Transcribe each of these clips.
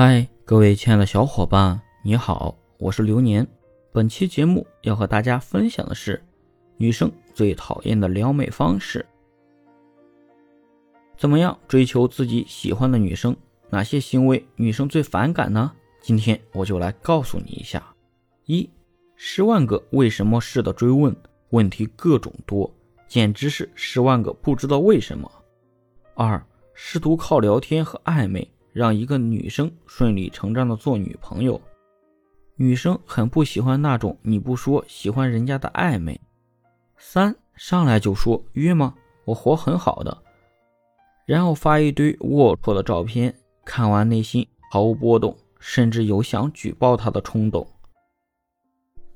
嗨，各位亲爱的小伙伴，你好，我是流年。本期节目要和大家分享的是女生最讨厌的撩妹方式。怎么样追求自己喜欢的女生？哪些行为女生最反感呢？今天我就来告诉你一下：一、十万个为什么式的追问，问题各种多，简直是十万个不知道为什么；二、试图靠聊天和暧昧。让一个女生顺理成章的做女朋友，女生很不喜欢那种你不说喜欢人家的暧昧。三上来就说约吗？我活很好的，然后发一堆龌龊的照片，看完内心毫无波动，甚至有想举报他的冲动。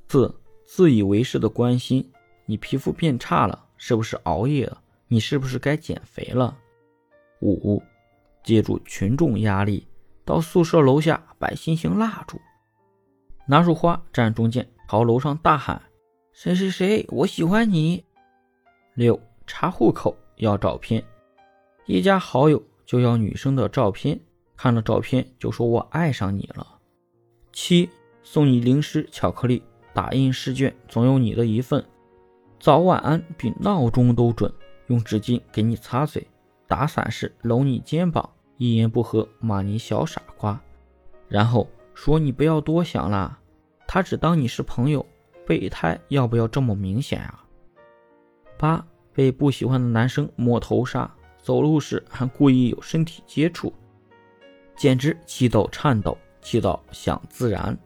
四自以为是的关心，你皮肤变差了，是不是熬夜了？你是不是该减肥了？五。借助群众压力，到宿舍楼下摆心形蜡烛，拿束花站中间，朝楼上大喊：“谁谁谁，我喜欢你。”六查户口要照片，一加好友就要女生的照片，看了照片就说我爱上你了。七送你零食巧克力，打印试卷总有你的一份，早晚安比闹钟都准，用纸巾给你擦嘴。打伞时搂你肩膀，一言不合骂你小傻瓜，然后说你不要多想了，他只当你是朋友。备胎要不要这么明显啊？八被不喜欢的男生摸头杀，走路时还故意有身体接触，简直气到颤抖，气到想自燃。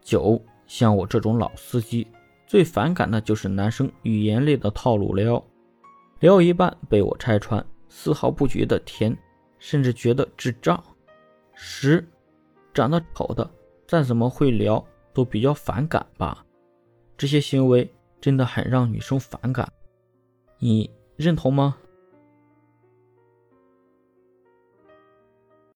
九像我这种老司机，最反感的就是男生语言类的套路撩，撩一半被我拆穿。丝毫不觉得甜，甚至觉得智障。十，长得丑的再怎么会聊都比较反感吧？这些行为真的很让女生反感，你认同吗？